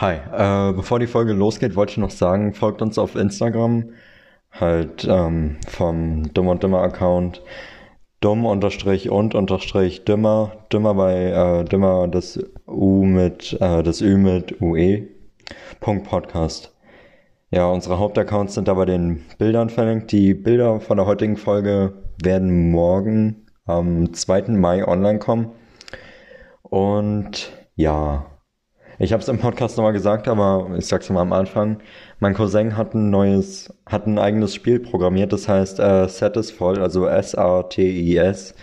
Hi, äh, bevor die Folge losgeht, wollte ich noch sagen, folgt uns auf Instagram, halt ähm, vom Dumm und Dümmer Account, dumm unterstrich und unterstrich dümmer, dümmer bei äh, dümmer das U mit, äh, das Ü mit UE, Punkt Podcast. Ja, unsere Hauptaccounts sind da bei den Bildern verlinkt. Die Bilder von der heutigen Folge werden morgen am 2. Mai online kommen. Und ja, ich habe es im Podcast nochmal gesagt, aber ich sag's mal am Anfang. Mein Cousin hat ein neues, hat ein eigenes Spiel programmiert, das heißt äh, Satisfall, also S-A-T-I-S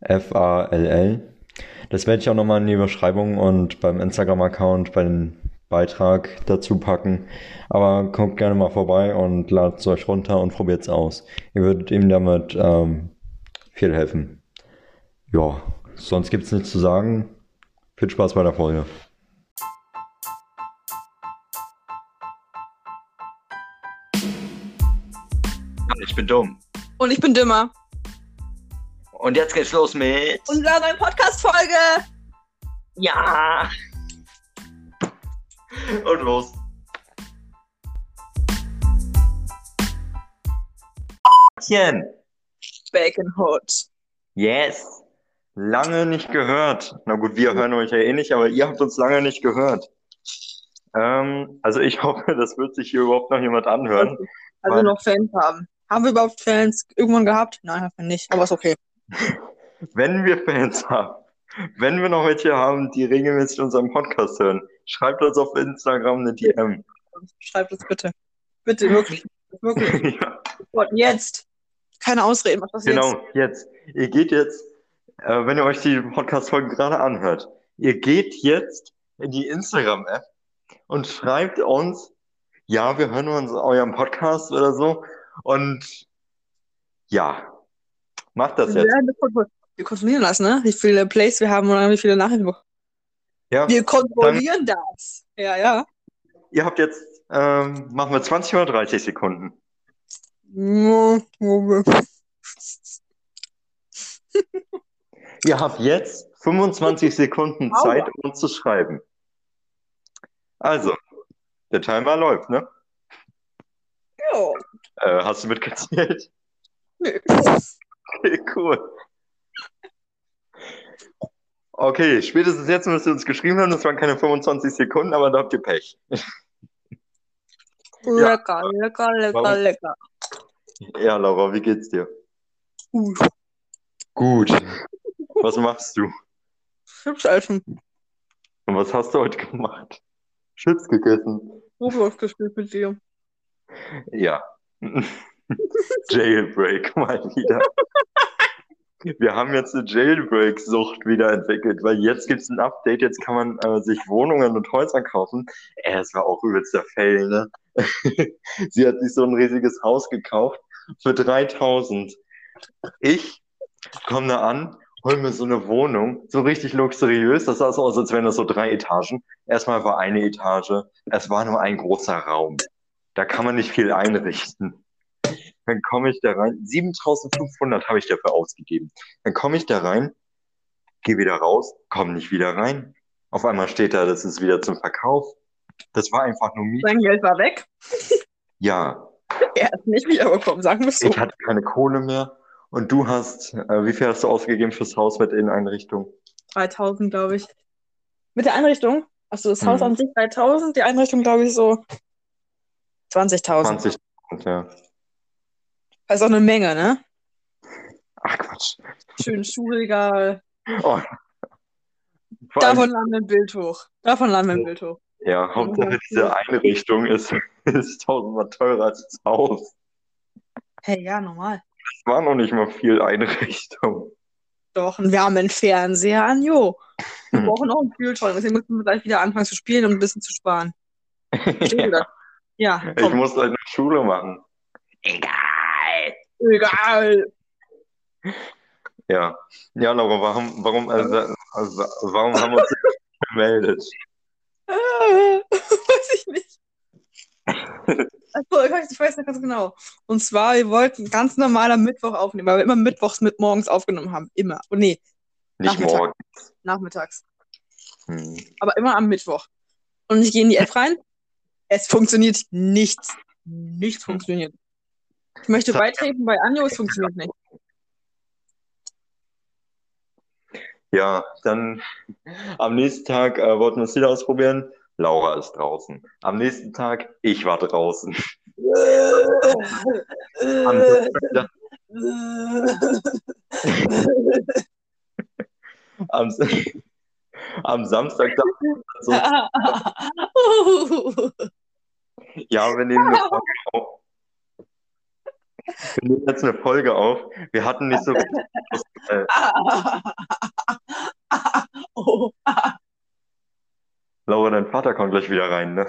F-A-L-L. Das werde ich auch nochmal in die Beschreibung und beim Instagram-Account, bei den Beitrag dazu packen. Aber kommt gerne mal vorbei und ladet es euch runter und probiert es aus. Ihr würdet ihm damit ähm, viel helfen. Ja, sonst gibt's nichts zu sagen. Viel Spaß bei der Folge. Bin dumm. Und ich bin dümmer. Und jetzt geht's los mit. Unserer neuen Podcast-Folge. Ja! Und los. Bacon Hot. Yes. Lange nicht gehört. Na gut, wir hören euch ja eh nicht, aber ihr habt uns lange nicht gehört. Ähm, also ich hoffe, das wird sich hier überhaupt noch jemand anhören. Also noch Fans haben. Haben wir überhaupt Fans irgendwann gehabt? Nein, haben wir nicht. Aber ist okay. Wenn wir Fans haben, wenn wir noch welche haben, die regelmäßig unseren Podcast hören, schreibt uns auf Instagram eine DM. Schreibt es bitte. Bitte, wirklich. Wirklich. ja. Jetzt. Keine Ausreden. Was jetzt? genau, jetzt. Ihr geht jetzt, äh, wenn ihr euch die Podcast-Folgen gerade anhört, ihr geht jetzt in die Instagram-App und schreibt uns, ja, wir hören uns euren Podcast oder so. Und ja, macht das jetzt. wir kontrollieren das, ne? Wie viele Plays wir haben oder wie viele Nachrichten wir Ja, Wir kontrollieren das. Ja, ja. ihr habt jetzt, ähm, machen wir 20 oder 30 Sekunden. Ihr habt jetzt 25 Sekunden. Zeit, uns zu schreiben. Also, der Timer läuft, ne? Ja. Äh, hast du mitgezählt? Nö. Okay, cool. Okay, spätestens jetzt müsst ihr uns geschrieben haben, das waren keine 25 Sekunden, aber da habt ihr Pech. Lecker, lecker, lecker, Warum? lecker. Ja, Laura, wie geht's dir? Gut. Gut. Was machst du? Chips essen. Und was hast du heute gemacht? Chips gegessen. Roblox gespielt mit dir. Ja. Jailbreak mal wieder. Wir haben jetzt eine Jailbreak-Sucht wieder entwickelt, weil jetzt gibt es ein Update, jetzt kann man äh, sich Wohnungen und Häuser kaufen. Äh, das war auch übelst der Fail, ne? Sie hat sich so ein riesiges Haus gekauft für 3000. Ich komme da an, hol mir so eine Wohnung, so richtig luxuriös. Das sah so aus, als wären das so drei Etagen. Erstmal war eine Etage, es war nur ein großer Raum. Da kann man nicht viel einrichten. Dann komme ich da rein. 7500 habe ich dafür ausgegeben. Dann komme ich da rein, gehe wieder raus, komme nicht wieder rein. Auf einmal steht da, das ist wieder zum Verkauf. Das war einfach nur Miet. Sein Geld war weg. Ja, Er hat nicht wiederbekommen, sagen wir so. ich hatte keine Kohle mehr. Und du hast, äh, wie viel hast du ausgegeben fürs Haus mit Inneneinrichtung? 3000, glaube ich. Mit der Einrichtung? Achso, das Haus Mhm. an sich 3000, die Einrichtung, glaube ich, so 20.000. 20. Ja. Das ist auch eine Menge, ne? Ach Quatsch. Schön Schuhregal. Oh. Davon laden wir ein Bild hoch. Davon laden wir ein Bild hoch. Ja, Hauptsache diese Einrichtung ist, ist tausendmal teurer als das Haus. Hey, ja, normal. Es war noch nicht mal viel Einrichtung. Doch, und wir haben einen Fernseher an, jo. Wir brauchen auch einen Kühlschrank, deswegen müssen wir gleich wieder anfangen zu spielen und ein bisschen zu sparen. Verstehst Ja, Ich komm. muss halt eine Schule machen. Egal. Egal. Ja. Ja, Laura, warum, warum, also, also, warum haben wir uns gemeldet? Weiß ich nicht. Achso, ich weiß, ich nicht ganz genau. Und zwar, wir wollten ganz normal am Mittwoch aufnehmen, weil wir immer mittwochs mit morgens aufgenommen haben. Immer. Oh, nee, Nicht Nachmittag. morgen. nachmittags. Hm. Aber immer am Mittwoch. Und ich gehe in die App rein. Es funktioniert nichts. Nichts funktioniert. Ich möchte beitreten bei Anjo, es funktioniert nicht. Ja, dann am nächsten Tag äh, wollten wir es wieder ausprobieren. Laura ist draußen. Am nächsten Tag, ich war draußen. Am Samstag, am, am Samstag dachte so, ja, wir nehmen eine Folge auf. Wir nehmen jetzt eine Folge auf. Wir hatten nicht so äh, oh. Laura, dein Vater kommt gleich wieder rein, ne?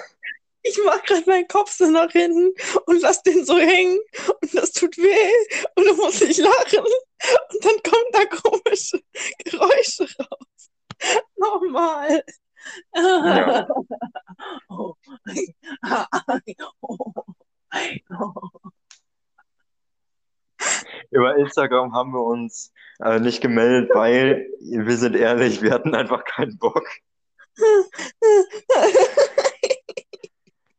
Ich mach gerade meinen Kopf so nach hinten und lass den so hängen und das tut weh und dann muss ich lachen und dann kommen da komische Geräusche raus. Nochmal. Ja. Über Instagram haben wir uns äh, nicht gemeldet, weil wir sind ehrlich, wir hatten einfach keinen Bock.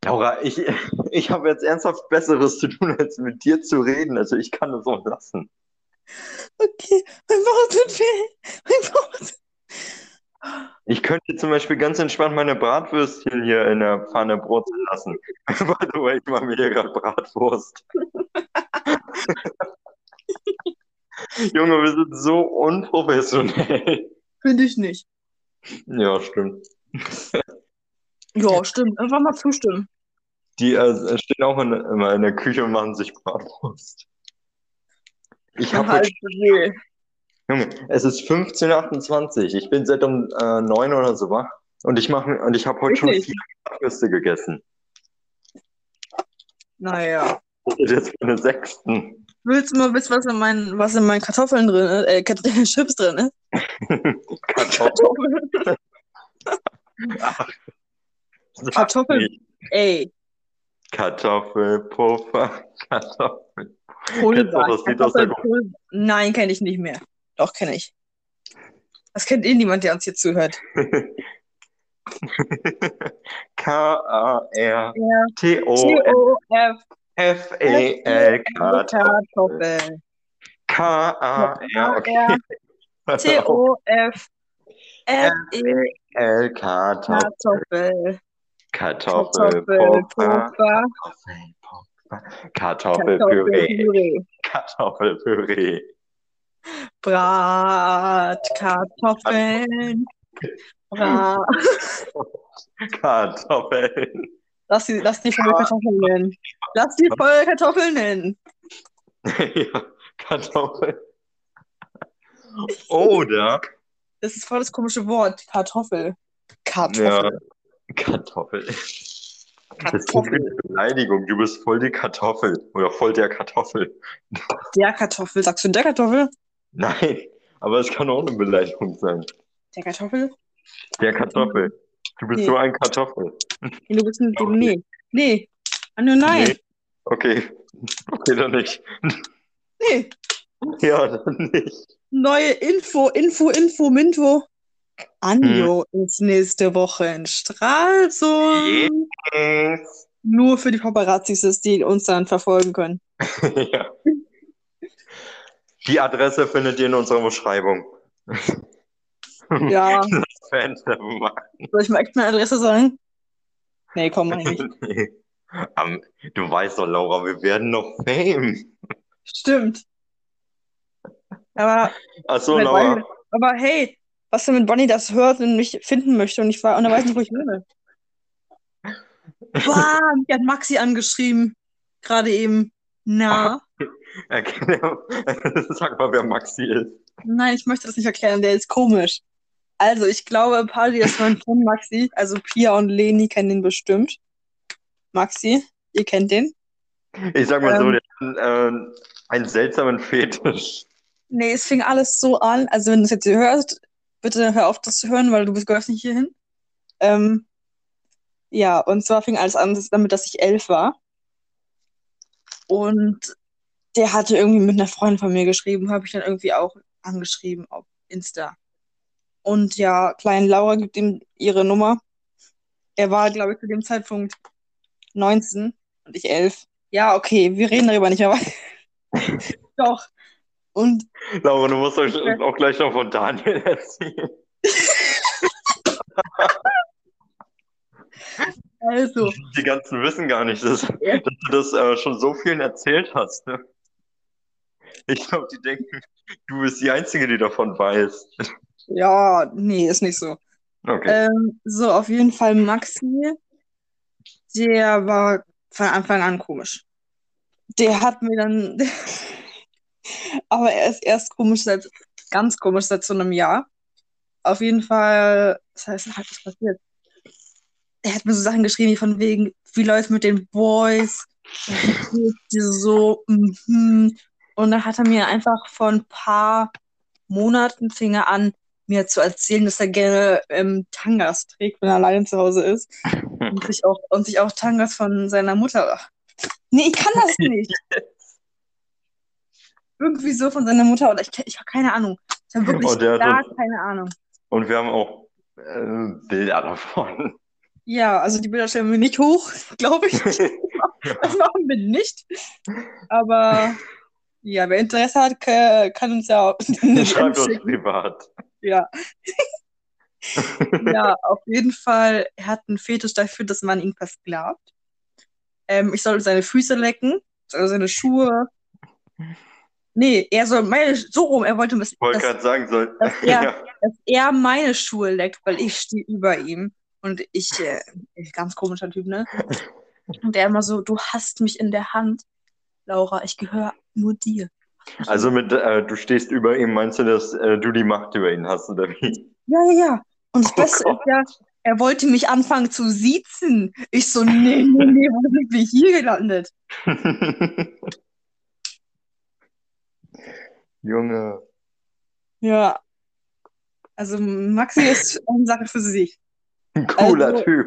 Laura, ich, ich habe jetzt ernsthaft Besseres zu tun, als mit dir zu reden. Also ich kann es auch lassen. Okay, mein Bauch tut weh. Mein Bauch tut Ich könnte zum Beispiel ganz entspannt meine Bratwürstchen hier in der Pfanne brutzeln lassen. By the way, ich mache mir hier gerade Bratwurst. Junge, wir sind so unprofessionell. Finde ich nicht. Ja, stimmt. Ja, stimmt. Einfach mal zustimmen. Die äh, stehen auch in, immer in der Küche und machen sich Bratwurst. Ich habe Halt. Junge, es ist 15.28 Uhr. Ich bin seit um äh, 9 oder so wach. Und ich mache und ich habe heute schon vier Bratwürste gegessen. Naja. Das ist jetzt meine sechsten. Willst du mal wissen, was in meinen, was in meinen Kartoffeln drin ist? Äh, Kat- Chips drin ist? Kartoffeln. Kartoffeln. Kartoffeln. Ey, Kartoffelpuffer. Kartoffel. Pulver. Kartoffelpulver. Nein, kenne ich nicht mehr. Doch, kenne ich. Das kennt eh niemand, der uns hier zuhört. K-A-R-T-O-F-E-L. T-O-F. Kartoffel. Kartoffel. K-A-R. Okay. T-O-F-F-E. L Kartoffel. Kartoffel. Kartoffelpuffer. Kartoffelpuffer. Kartoffelpuffer. Kartoffelpüree. Kartoffelpüree. Bratkartoffeln. Brat. Kartoffeln. Lass die, lass die Folge Kartoffeln nennen. Lass die Folge Kartoffeln nennen. Ja, Kartoffeln. Oder, Das ist voll das komische Wort. Kartoffel. ja, Kartoffel. Kartoffel. Das ist Kartoffel. eine Beleidigung. Du bist voll die Kartoffel. Oder voll der Kartoffel. Der Kartoffel. Sagst du der Kartoffel? Nein, aber es kann auch eine Beleidigung sein. Der Kartoffel? Der Kartoffel. Du bist Nee. so ein Kartoffel. Nee, du bist ein. Nee. Nee. Ah, nur nein. Nee. Okay. Okay, dann nicht. Nee. Ja, dann nicht. Neue Info, Info, Info, Minfo. Anjo ist nächste Woche in Stralsund. Yes. Nur für die Paparazzis, die uns dann verfolgen können. Ja. Die Adresse findet ihr in unserer Beschreibung. Ja, soll ich mal echt eine Adresse sagen? Nee, komm eigentlich. Nee. Am- Du weißt doch, Laura, wir werden noch Fame. Stimmt. Aber, Achso, Laura. aber hey, was wenn Bonnie das hört und mich finden möchte und ich war und er weiß nicht, wo ich wohne? Wow, mich hat Maxi angeschrieben. Gerade eben. Na? Erklär, sag mal, wer Maxi ist. Nein, ich möchte das nicht erklären, der ist komisch. Also, ich glaube, das hören, kennen Maxi. Also, Pia und Leni kennen ihn bestimmt. Maxi, ihr kennt den? Ich sag mal so, Ähm. der hat äh, einen seltsamen Fetisch. Nee, es fing alles so an. Also, wenn du es jetzt hier hörst, bitte hör auf, das zu hören, weil du gehörst nicht hierhin. Ähm, ja, und zwar fing alles an damit, dass ich elf war. Und der hatte irgendwie mit einer Freundin von mir geschrieben, habe ich dann irgendwie auch angeschrieben auf Insta. Und ja, kleine Laura gibt ihm ihre Nummer. Er war, glaube ich, zu dem Zeitpunkt 19 und ich 11. Ja, okay, wir reden darüber nicht mehr. Doch. Und Laura, du musst euch auch gleich noch von Daniel erzählen. also, Die ganzen wissen gar nicht, dass, dass du das äh, schon so vielen erzählt hast. Ne? Ich glaube, die denken, du bist die Einzige, die davon weiß. ja, nee, ist nicht so. Okay. Ähm, so, auf jeden Fall Maxi, der war von Anfang an komisch. Der hat mir dann, aber er ist erst komisch seit, ganz komisch seit so einem Jahr. Auf jeden Fall, das heißt, was passiert? Er hat mir so Sachen geschrieben, wie von wegen, wie läuft mit den Boys? So, mhm. Und dann hat er mir einfach vor ein paar Monaten fing er an, mir zu erzählen, dass er gerne ähm, Tangas trägt, wenn er alleine zu Hause ist. Und sich auch, und sich auch Tangas von seiner Mutter. Nee, ich kann das nicht. Irgendwie so von seiner Mutter oder ich, ich habe keine Ahnung. Ich habe wirklich gar uns- keine Ahnung. Und wir haben auch äh, Bilder davon. Ja, also die Bilder stellen wir nicht hoch, glaube ich. Das machen wir nicht. Aber ja, wer Interesse hat, ka- kann uns ja auch Schreibt uns privat. Ja. ja, auf jeden Fall, er hat einen Fetisch dafür, dass man ihn versklavt. Ähm, ich soll seine Füße lecken, soll seine Schuhe. Nee, er soll meine, so rum, er wollte, dass, Ich wollte gerade sagen, soll. dass, er, Ja. dass er meine Schuhe leckt, weil ich stehe über ihm. Und ich, äh, ganz komischer Typ, ne? Und er immer so, du hast mich in der Hand, Laura, ich gehöre nur dir. Also mit äh, du stehst über ihm, meinst du, dass äh, du die Macht über ihn hast, oder wie? Ja, ja, ja. Und das Oh Beste Gott. ist ja, er wollte mich anfangen zu siezen. Ich so, nee, nee, nee, wo sind wir hier gelandet? Junge. Ja. Also Maxi ist eine Sache für sich. Ein cooler Also- Typ.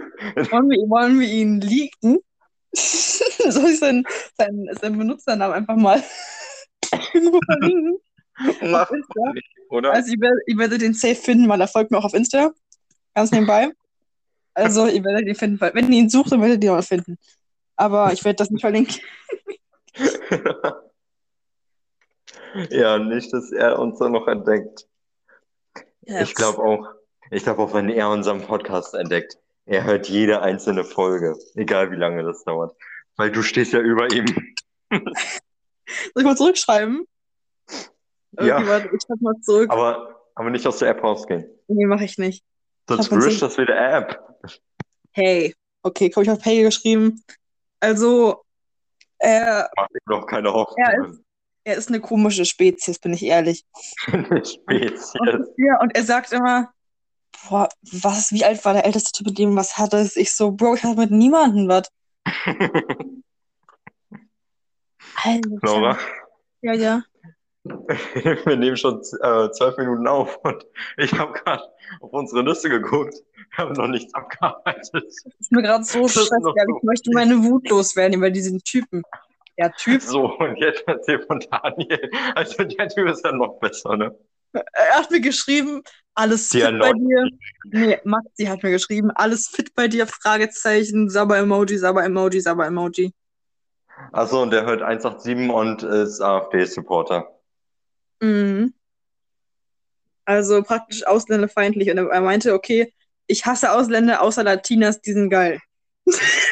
Wollen wir, wollen wir ihn leaken? Soll ich seinen, seinen, seinen Benutzernamen einfach mal irgendwo verlinken? Mach nicht, oder? Also ihr werdet, ihr werdet den safe finden, weil er folgt mir auch auf Insta. Ganz nebenbei. Also ihr werdet ihn finden. Wenn ihr ihn sucht, dann werdet ihr ihn auch finden. Aber ich werde das nicht verlinken. ja, nicht, dass er uns dann noch entdeckt. Ich glaube auch, ich glaube auch, wenn er unseren Podcast entdeckt, er hört jede einzelne Folge, egal wie lange das dauert. Weil du stehst ja über ihm. Soll ich mal zurückschreiben? Ja. Ich schreib mal zurück. Aber, aber nicht aus der App rausgehen. Nee, mache ich nicht. Sonst löscht das wieder App. Hey. Okay, komm, ich habe Hey geschrieben. Also, er, Macht ihm doch keine Hoffnung. Er er ist eine komische Spezies, bin ich ehrlich. Eine Spezies. Und, ja, und er sagt immer, boah, was, wie alt war der älteste Typ, mit dem was hatte? Ich so, Bro, ich hatte mit niemandem was. Alter. Laura, Ja, ja. wir nehmen schon äh, zwölf Minuten auf und ich habe gerade auf unsere Liste geguckt. Wir haben noch nichts abgearbeitet. Das ist mir gerade so aber so. Ich möchte meine Wut loswerden über diesen Typen. Der Typ, So, und jetzt erzähl von Daniel. Also der Typ ist ja noch besser, ne? Er hat mir geschrieben, alles Die fit bei erneut- dir. Nee, Maxi hat mir geschrieben, alles fit bei dir, Fragezeichen, Sabber-Emoji, Sabber-Emoji, Sabber-Emoji. Achso, und der hört 187 und ist AfD-Supporter. Mhm. Also praktisch ausländerfeindlich. Und er meinte, okay, ich hasse Ausländer außer Latinas, die sind geil.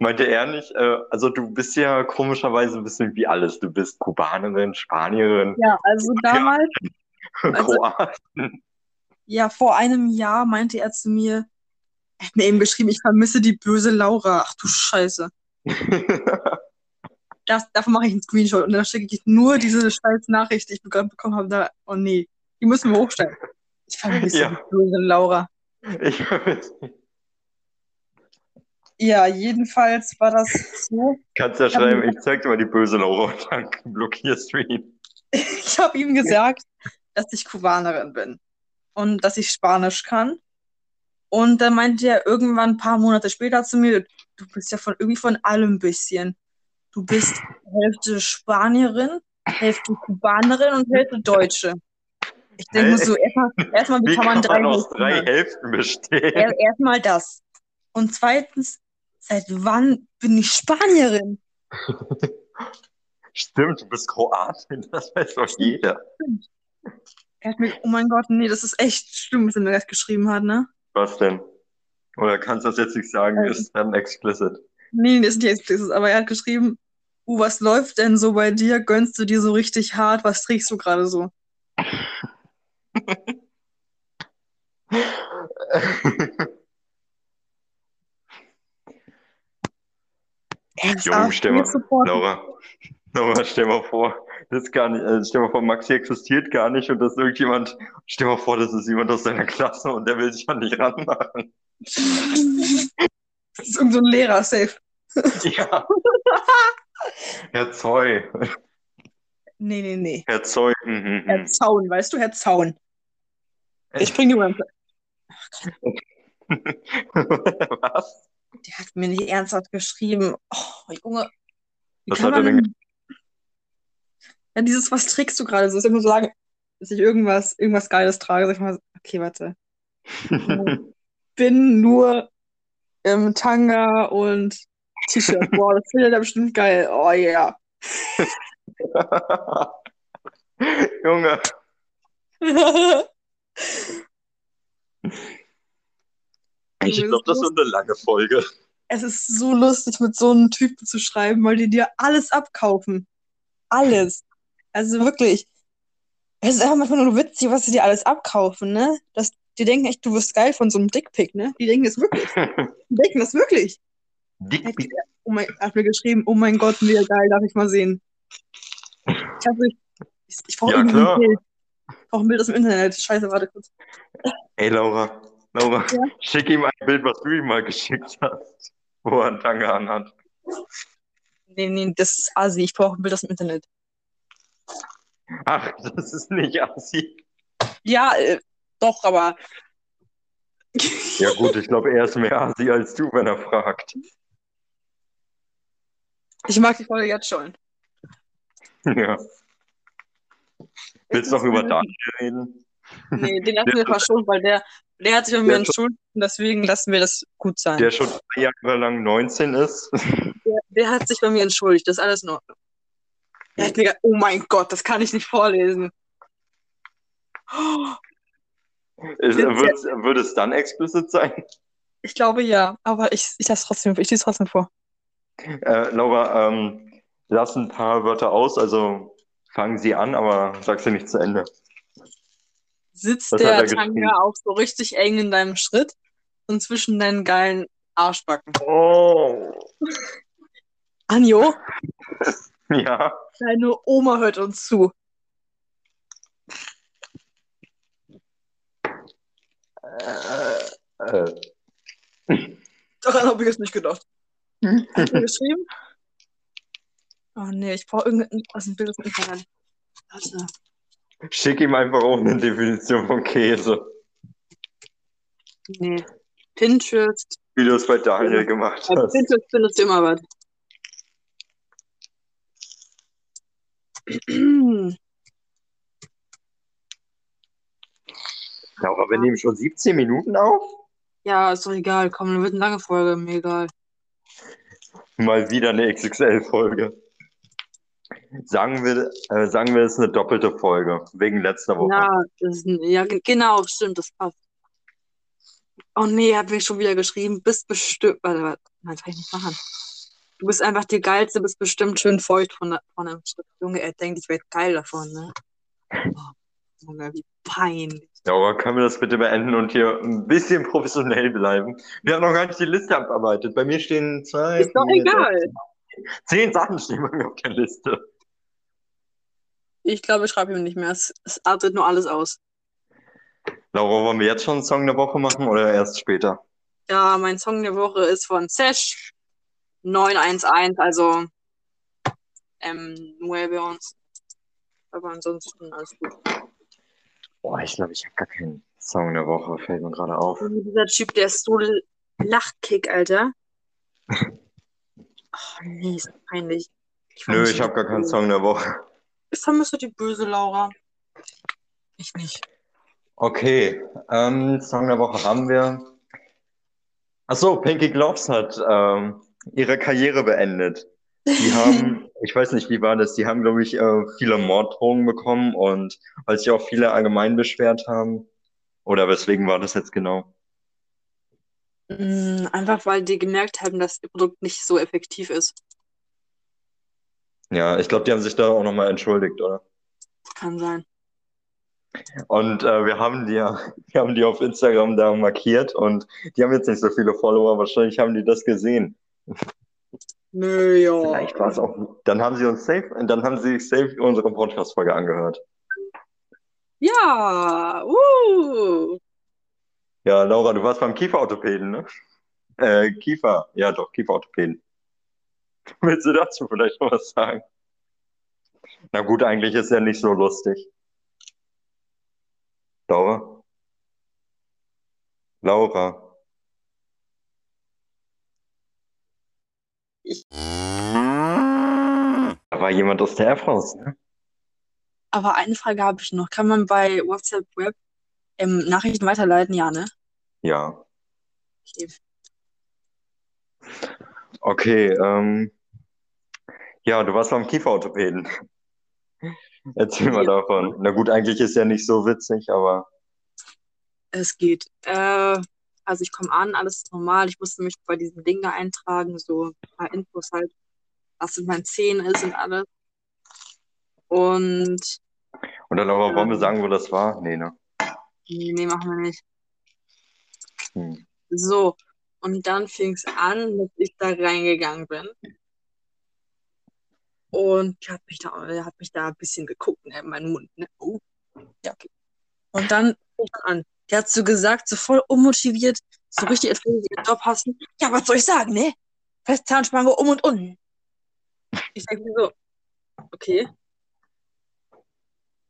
Meinte er nicht, äh, also du bist ja komischerweise ein bisschen wie alles. Du bist Kubanerin, Spanierin, Ja, also damals, Also- Kroatin. ja, vor einem Jahr meinte er zu mir, er hat mir eben geschrieben, ich vermisse die böse Laura. Ach du Scheiße. Das, davon mache ich einen Screenshot und dann schicke ich nur diese scheiß Nachricht, die ich gerade bekommen habe. Da, oh nee, die müssen wir hochstellen. Ich vermisse Ja. die böse Laura. ich vermisse Ja, jedenfalls war das so. Kannst ja schreiben, ich zeig dir mal die böse Laura und dann blockierst du ihn. Ich habe ihm gesagt, dass ich Kubanerin bin und dass ich Spanisch kann. Und dann meinte er irgendwann ein paar Monate später zu mir, du bist ja von irgendwie von allem ein bisschen. Du bist Hälfte Spanierin, Hälfte Kubanerin und Hälfte Deutsche. Ich denke so, erstmal, erstmal wie, Wie kann man drei aus Hälften drei? Hälften bestehen? Er- Erstmal das. Und zweitens, seit wann bin ich Spanierin? Stimmt, du bist Kroatin, das weiß doch jeder. Er hat mir, oh mein Gott, nee, das ist echt schlimm, was er mir gerade geschrieben hat, ne? Was denn? Oder kannst du das jetzt nicht sagen, Ähm. ist dann explicit. Nee, das ist nicht explizit, aber er hat geschrieben, uh, was läuft denn so bei dir? Gönnst du dir so richtig hart? Was trägst du gerade so? Junge, auch stell mal. Laura, Laura, stell mal vor, das ist gar nicht, äh, stell mal vor, Maxi existiert gar nicht und das ist irgendjemand, stell mal vor, das ist jemand aus deiner Klasse und der will sich an dich ranmachen. Das ist irgend so ein Lehrer, safe. Ja. Herr Zoy, Nee, nee, nee. Herr Zoy, mhm, Herr mhm. Zaun, weißt du, Herr Zaun. Ich bring dir mal. Was? Der hat mir nicht ernsthaft geschrieben. Oh, Junge. Was hat er man denn Ja, dieses, was trägst du gerade so? Ist immer so sagen, dass ich irgendwas, irgendwas Geiles trage. Sag ich mal, okay, warte. Bin nur im Tanga und T-Shirt. Boah, das findet er bestimmt geil. Oh ja. Junge, ich glaube, das ist eine lange Folge. es ist so lustig, mit so einem Typen zu schreiben, weil die dir alles abkaufen. Alles. Also wirklich. Es ist einfach manchmal nur witzig, was sie dir alles abkaufen, ne? Das, die denken echt, du wirst geil von so einem Dickpick, ne? Die denken das wirklich. Die denken das wirklich. Dick, Oh mein, er hat mir geschrieben, oh mein Gott, mega geil, darf ich mal sehen. Ich hab ich, ich, ich brauche Ja, ein Bild. Ich brauche ein Bild aus dem Internet. Scheiße, warte kurz. Ey, Laura, Laura, Ja? schick ihm ein Bild, was du ihm mal geschickt hast, wo er einen Tanga anhat. Nee, nee, das ist Asi. Ich brauche ein Bild aus dem Internet. Ach, das ist nicht assi. Ja, äh, doch, aber Ja gut, ich glaube, er ist mehr assi als du, wenn er fragt. ich mag die Folge jetzt schon. Ja. Willst du noch über Daniel reden? Nee, den lassen wir verschont, weil der, der hat sich bei mir entschuldigt deswegen lassen wir das gut sein. Der schon drei Jahre lang 19 ist. Der, der hat sich bei mir entschuldigt, das ist alles in Ordnung. Er hat mir gesagt, oh mein Gott, das kann ich nicht vorlesen. Oh, Ist, wird, wird es dann explicit sein? Ich glaube ja, aber ich, ich lasse trotzdem, ich lese trotzdem vor. Äh, Laura, ähm, lass ein paar Wörter aus, also fangen sie an, aber sag sie nicht zu Ende. Sitzt Was der er? Tanga auch so richtig eng in deinem Schritt und zwischen deinen geilen Arschbacken. Oh. Anjo, Ja. deine Oma hört uns zu. Äh, äh. Daran habe ich jetzt nicht gedacht. Hat er geschrieben? Oh nee, ich brauche irgendein aus dem Bild. Warte. Schick ihm einfach auch eine Definition von Käse, Nee. Pinterest. wie du es bei Daniel gemacht Bei hast. Pinterest findest du immer was. Laura, wir nehmen schon 17 Minuten auf? Ja, ist doch egal. Komm, dann wird eine lange Folge. Mir egal. Mal wieder eine XXL-Folge. Sagen wir, äh, sagen wir, es ist eine doppelte Folge, wegen letzter Woche. Ja, ein, ja, ge- genau, stimmt, das passt. Oh nee, er hat mir schon wieder geschrieben, bist bestimmt. Warte, warte. Nein, kann ich nicht machen. Du bist einfach die geilste, bist bestimmt schön feucht von, von einem Schritt. Junge, er denkt, ich werde geil davon, ne? Oh, Junge, wie peinlich. Laura, können wir das bitte beenden und hier ein bisschen professionell bleiben? Wir haben noch gar nicht die Liste abarbeitet. Bei mir stehen zwei. Ist doch egal. Zehn Sachen stehen bei mir auf der Liste. Ich glaube, ich schreibe ihm nicht mehr. Es, es artet nur alles aus. Laura, wollen wir jetzt schon einen Song der Woche machen oder erst später? Ja, mein Song der Woche ist von Sesh 911, also ähm, Nueve uns. Aber ansonsten alles gut. Boah, ich glaube, ich habe gar keinen Song der Woche, fällt mir gerade auf. Und dieser Typ, der ist so Lachkick, Alter. Oh, nee, ist peinlich. Ich Nö, ich habe gar keinen. Song der Woche. Ich vermisse die böse Laura. Ich nicht. Okay, ähm, Song der Woche haben wir. Achso, Pinky Gloves hat ähm, ihre Karriere beendet. Die haben, ich weiß nicht, wie war das, die haben, glaube ich, äh, viele Morddrohungen bekommen und weil sich auch viele allgemein beschwert haben. Oder weswegen war das jetzt genau? Mm, Einfach weil die gemerkt haben, dass ihr Produkt nicht so effektiv ist. Ja, ich glaube, die haben sich da auch nochmal entschuldigt, oder? Kann sein. Und äh, wir haben die ja, wir haben die auf Instagram da markiert und die haben jetzt nicht so viele Follower, wahrscheinlich haben die das gesehen. Nö, ja. Vielleicht war es auch. Dann haben sie uns safe, dann haben sie safe unsere Podcast-Folge angehört. Ja, uh. Ja, Laura, du warst beim Kieferorthopäden, ne? Äh, Kiefer, ja doch, Kieferorthopäden. Willst du dazu vielleicht noch was sagen? Na gut, eigentlich ist ja nicht so lustig. Laura? Laura? Ich- Da war jemand aus der App raus, ne? Aber eine Frage habe ich noch. Kann man bei WhatsApp Web ähm, Nachrichten weiterleiten? Ja, ne? Ja. Okay. Okay, ähm, ja, du warst beim Kieferorthopäden. Erzähl mal Ja. davon. Na gut, eigentlich ist ja nicht so witzig, aber Es geht. Äh, also ich komme an, alles ist normal. Ich musste mich bei diesem Ding da eintragen, so ein paar Infos halt, was in meinen Zähnen ist und alles. Und und dann aber wollen wir sagen, wo das war? Nee, ne? nee, nee, machen wir nicht. Hm. So, und dann fing es an, dass ich da reingegangen bin. Und ich habe mich da, er hat mich da ein bisschen geguckt, ne, in meinen Mund. Ne? Oh, ja, okay. Und dann fing er an. Der hat so gesagt, so voll unmotiviert, so richtig, als würde sie ihren Job hassen. Ja, was soll ich sagen, ne? Fest Zahnspange um und unten. Ich denke mir so, okay.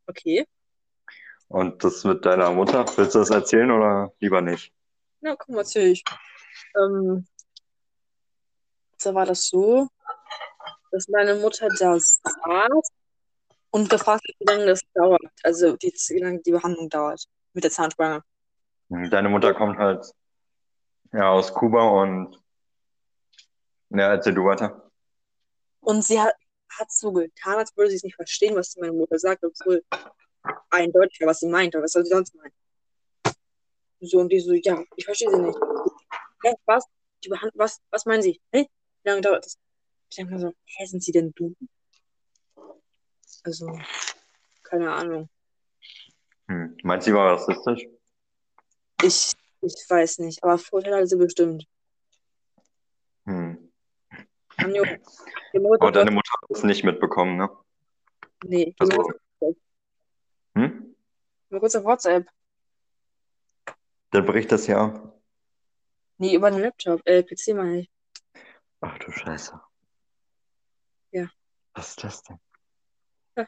Okay. Und das mit deiner Mutter, willst du das erzählen oder lieber nicht? Ja, komm, erzähl ich. Ähm, da war das so, dass meine Mutter da saß und gefragt hat, wie lange das dauert. Also, die, wie lange die Behandlung dauert mit der Zahnspange. Deine Mutter kommt halt ja aus Kuba und ja, erzähl du weiter. Und sie hat, hat so getan, als würde sie es nicht verstehen, was meine Mutter sagt, obwohl eindeutig war, was sie meint, aber was soll sie sonst meinen? So, und die so, ja, ich verstehe sie nicht. Ja, was? Die Behand was, was meinen Sie? Hä? Wie lange dauert das? Ich denke mir so, hä, sind Sie denn dumm? Also, keine Ahnung. Hm. Meinst du, sie war rassistisch? Ich, ich weiß nicht, aber Vorteile hat sie bestimmt. Hm. Anjo, Aber deine Mutter hat es nicht mitbekommen, ne? Nee, Also, hm? mal kurz auf WhatsApp. Dann bricht das ja. Nee, über den Laptop, äh, PC meine ich. Ach du Scheiße. Ja. Was ist das denn? Ja.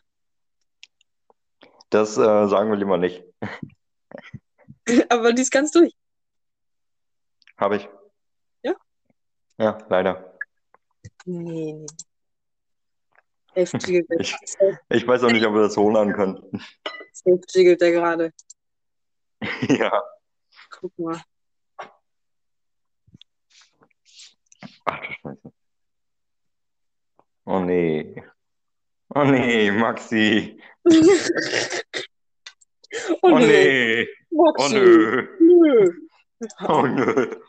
Das äh, sagen wir lieber nicht. aber die ist ganz durch. Habe ich. Ja? Ja, leider. Nee, nee. Der, Ich, ich weiß auch nicht, ob wir das holen können. safe jiggelt der gerade. ja. Guck mal. Ach du Scheiße. Oh nee. Oh nee, Maxi. oh, Oh nö. nee. Oh Maxi. nö. Nö. Oh nö.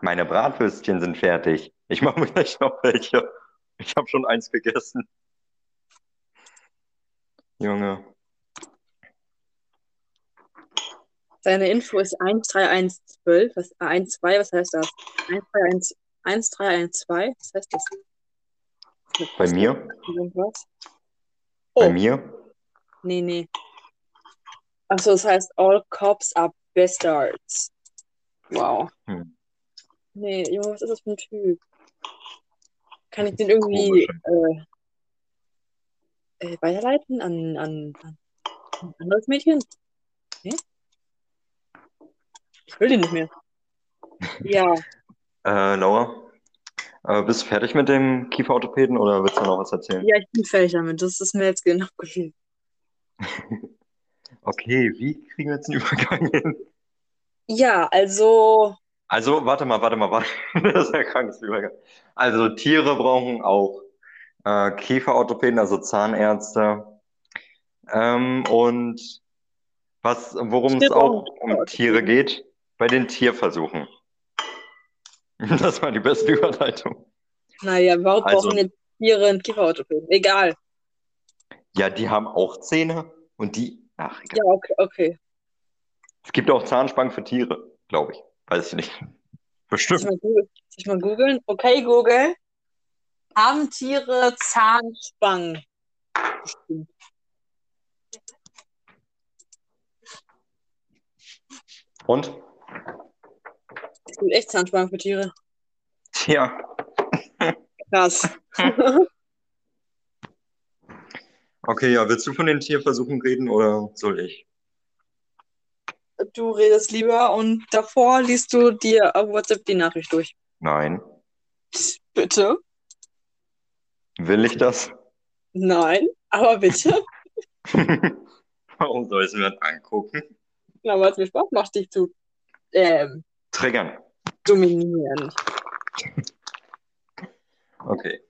Meine Bratwürstchen sind fertig. Ich mache mir gleich noch welche. Ich habe schon eins gegessen. Junge. Seine Info ist 13112. Was, äh, 12, was heißt das? 131, 1312, was heißt das? Bei mir? Irgendwas? Bei Oh, mir? nee, nee. Achso, das heißt All Cops are Bastards. Wow. Hm. Nee, Junge, was ist das für ein Typ? Kann ich den irgendwie äh, äh, weiterleiten an, an, an ein anderes Mädchen? Nee? Ich will den nicht mehr. Ja, Äh, Laura, äh, bist du fertig mit dem Kieferorthopäden oder willst du noch was erzählen? ja, ich bin fertig damit. Das ist mir jetzt genau genug. Okay, wie kriegen wir jetzt einen Übergang hin? Ja, also, Also, warte mal, warte mal, warte. Das ist ja krankes Übergang. Also, Tiere brauchen auch äh, Kieferorthopäden, also Zahnärzte. Ähm, und was, worum es auch um Tiere geht, bei den Tierversuchen. Das war die beste Überleitung. naja, warum Also- brauchen jetzt Tiere einen Kieferorthopäden? Egal. Ja, die haben auch Zähne und die, ach, egal. Ja, okay, okay. Es gibt auch Zahnspangen für Tiere, glaube ich. Weiß ich nicht. Soll ich Bestimmt. mal ich mal googeln? Okay, Google. Haben Tiere Zahnspangen? Bestimmt. Und? Es gibt echt Zahnspangen für Tiere. Tja, Krass. okay, ja, willst du von den Tierversuchen reden oder soll ich? Du redest lieber und davor liest du dir auf WhatsApp die Nachricht durch. Nein. Bitte? Will ich das? Nein, aber bitte. Warum soll ich es mir das angucken? Na, weil es mir Spaß macht, dich zu ähm, Triggern. dominieren. Okay.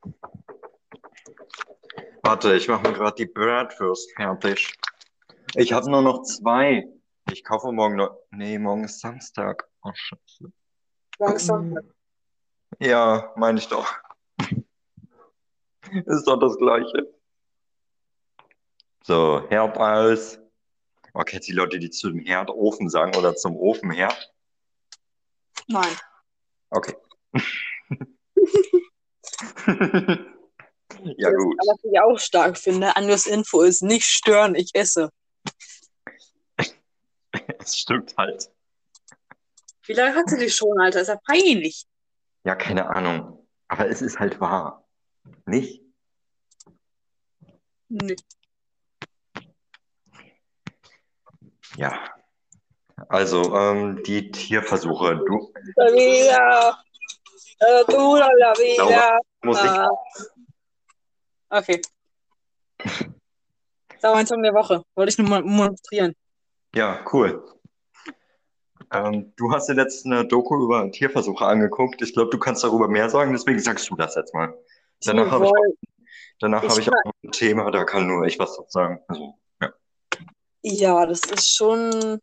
Warte, ich mache mir gerade die Bratwurst fertig. Ich habe nur noch zwei. Ich kaufe morgen noch. Nee, morgen ist Samstag. Oh, Scheiße. Langsam. Ja, meine ich doch. Ist doch das Gleiche. So, Herd aus. Oh, kennst du die Leute, die zu dem Herdofen sagen oder zum Ofenherd? Nein. Okay. Ja, gut. Was ich auch stark finde, Anjos Info ist nicht stören, ich esse. Es stimmt halt. Wie lange hat sie die schon, Alter? Ist ja peinlich. Ja, keine Ahnung. Aber es ist halt wahr. Nicht? Nö. Ja. Also, ähm, die Tierversuche. Du, La vida. Eh, tú, la, vida. Musik. Ah. Okay. Das war mein Song der Woche. Wollte ich nur mal demonstrieren. Ja, cool. Ähm, du hast dir letztens eine Doku über Tierversuche angeguckt. Ich glaube, du kannst darüber mehr sagen, deswegen sagst du das jetzt mal. Danach habe ich, danach Ich habe ich auch noch ein Thema, da kann nur ich was dazu sagen. Also, ja. Das ist schon.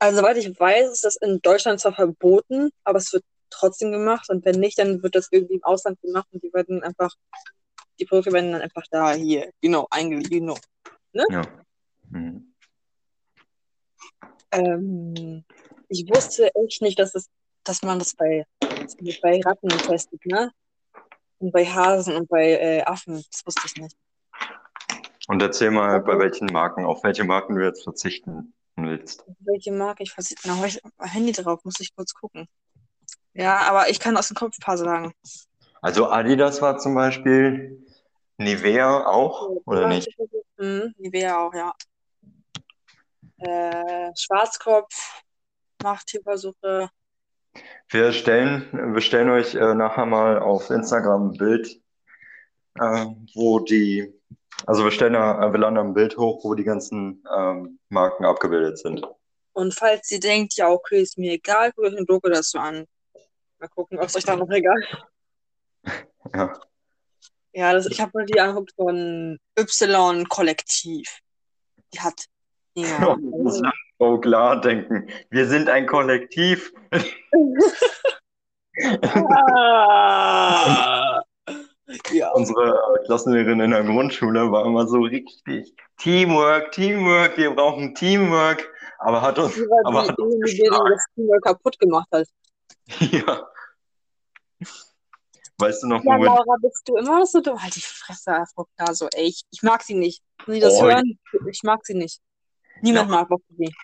Also, soweit ich weiß, ist das in Deutschland zwar verboten, aber es wird trotzdem gemacht. Und wenn nicht, dann wird das irgendwie im Ausland gemacht und die werden einfach, die Produkte werden dann einfach da, hier, genau, eingelegt, genau. ja. Mhm. Ähm, ich wusste echt nicht, dass, es, dass man das bei, bei Ratten testet, ne? Und bei Hasen und bei äh, Affen, das wusste ich nicht. Und erzähl mal, bei welchen Marken, auf welche Marken du jetzt verzichten willst. Welche Marke ich weiß, na, habe ich mein Handy drauf, muss ich kurz gucken. Ja, aber ich kann aus dem Kopf ein paar sagen. Also Adidas war zum Beispiel, Nivea auch, oder nicht? Mhm, Nivea auch, ja. Äh, Schwarzkopf macht Tierversuche. Wir stellen, wir stellen euch äh, nachher mal auf Instagram ein Bild, äh, wo die, also wir stellen da, äh, wir laden da ein Bild hoch, wo die ganzen ähm, Marken abgebildet sind. Und falls ihr denkt, ja, okay, ist mir egal, guckt euch eine Doku dazu an. Mal gucken, ob es euch da noch egal Ja. Ja, das, ich habe mir die angeguckt von Y-Kollektiv. Die hat. Ja. so klar denken. Wir sind ein Kollektiv. Ah. Ja. Unsere äh, Klassenlehrerin in der Grundschule war immer so richtig Teamwork, Teamwork, wir brauchen Teamwork. Aber hat uns, Die aber die, hat uns die geschlagen. das Team kaputt gemacht hat. Ja. Weißt du noch, Ja, wo wir Laura, bist du immer noch so dumm? Halt die Fresse, Frau Knaso, ey. Ich, ich mag sie nicht. Wenn Sie das Oh, hören, ich mag sie nicht. Niemand Ja. mag Bob sie.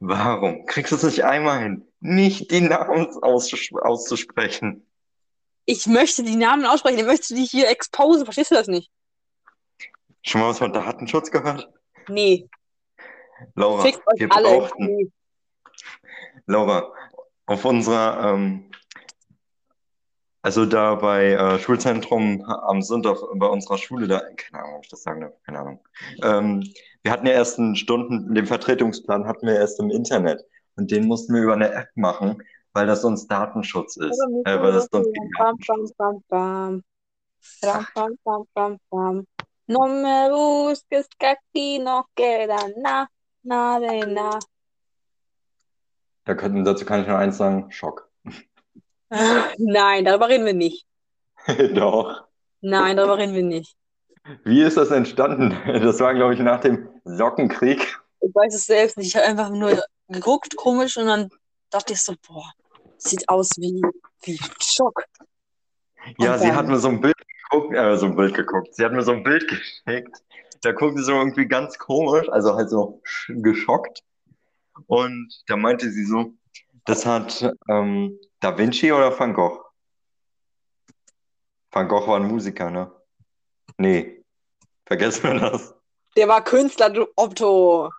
Warum kriegst du es nicht einmal hin, nicht die Namen auszus auszusprechen? Ich möchte die Namen aussprechen, ich möchte die hier exposen. Verstehst du das nicht? Schon mal was von Datenschutz gehört? Nee. Laura, wir alle. brauchten, Nee. Laura, auf unserer, ähm, Also da bei äh, Schulzentrum am Sonntag bei unserer Schule, da, keine Ahnung, ob ich das sagen darf, keine Ahnung. Ähm, wir hatten ja erst einen Stunden, den Vertretungsplan hatten wir erst im Internet und den mussten wir über eine App machen, weil das sonst Datenschutz ist. Äh, weil das sonst bam, bam. Bam, bam, bam, bam, bam. No me busques que aquí no queda na, na de na. Da könnten, dazu kann ich nur eins sagen, Schock. Nein, darüber reden wir nicht. Doch. Nein, darüber reden wir nicht. Wie ist das entstanden? Das war, glaube ich, nach dem Sockenkrieg. Ich weiß es selbst nicht. Ich habe einfach nur geguckt, komisch, und dann dachte ich so, boah, sieht aus wie, wie Schock. Ja, Und sie dann- hat mir so ein Bild geguckt, äh, so ein Bild geguckt. Sie hat mir so ein Bild geschickt. Da guckte sie so irgendwie ganz komisch, also halt so sch- geschockt. Und da meinte sie so, das hat ähm, Da Vinci oder Van Gogh? Van Gogh war ein Musiker, ne? Nee, vergessen wir das. Der war Künstler, du Otto.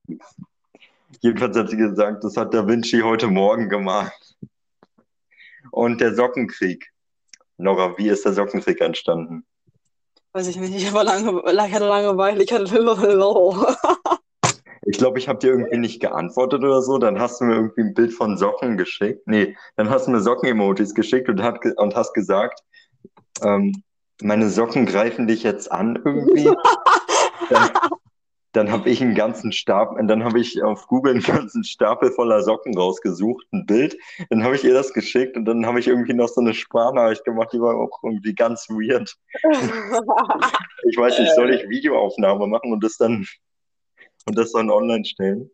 Jedenfalls hat sie gesagt, das hat Da Vinci heute Morgen gemacht. Und der Sockenkrieg. Nora, wie ist der Sockenkrieg entstanden? Weiß ich nicht, ich, war lange, ich hatte Langeweile, ich hatte Ich glaube, ich habe dir irgendwie nicht geantwortet oder so. Dann hast du mir irgendwie ein Bild von Socken geschickt. Nee, dann hast du mir Socken-Emojis geschickt und, hat, und hast gesagt, ähm, meine Socken greifen dich jetzt an irgendwie. Dann, dann habe ich einen ganzen Stapel, dann habe ich auf Google einen ganzen Stapel voller Socken rausgesucht, ein Bild. Dann habe ich ihr das geschickt und dann habe ich irgendwie noch so eine Sprachnachricht gemacht, die war auch irgendwie ganz weird. Ich weiß nicht, soll ich Videoaufnahme machen und das dann und das dann online stellen?